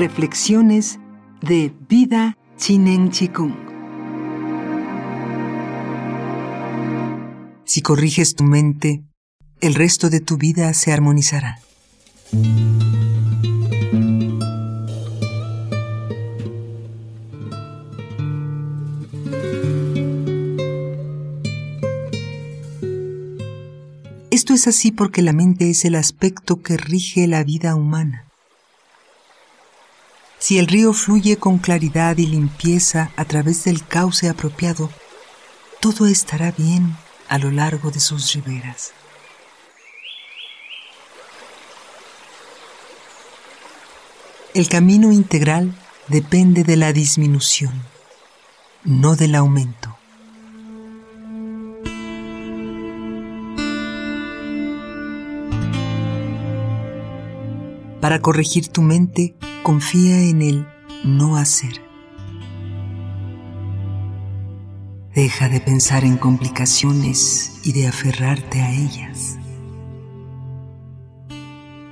Reflexiones de Vida Chinen Chikung. Si corriges tu mente, el resto de tu vida se armonizará. Esto es así porque la mente es el aspecto que rige la vida humana. Si el río fluye con claridad y limpieza a través del cauce apropiado, todo estará bien a lo largo de sus riberas. El camino integral depende de la disminución, no del aumento. Para corregir tu mente, confía en el no hacer. Deja de pensar en complicaciones y de aferrarte a ellas.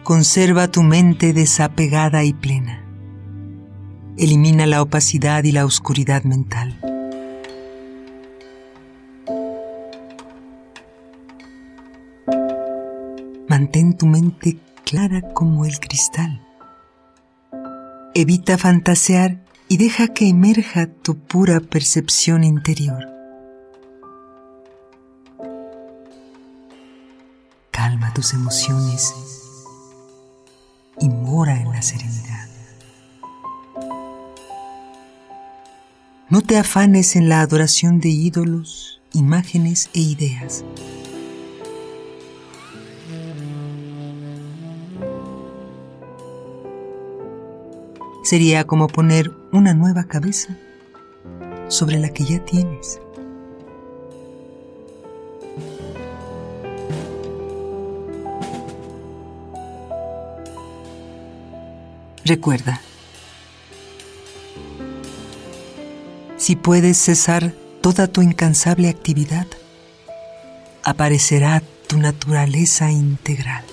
Conserva tu mente desapegada y plena. Elimina la opacidad y la oscuridad mental. Mantén tu mente clara como el cristal. Evita fantasear y deja que emerja tu pura percepción interior. Calma tus emociones y mora en la serenidad. No te afanes en la adoración de ídolos, imágenes e ideas. Sería como poner una nueva cabeza sobre la que ya tienes. Recuerda, si puedes cesar toda tu incansable actividad, aparecerá tu naturaleza integral.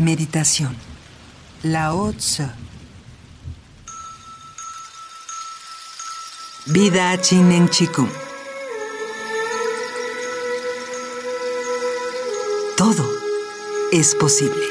Meditación. Lao Tzu. Vida Chinen Chikung. Todo es posible.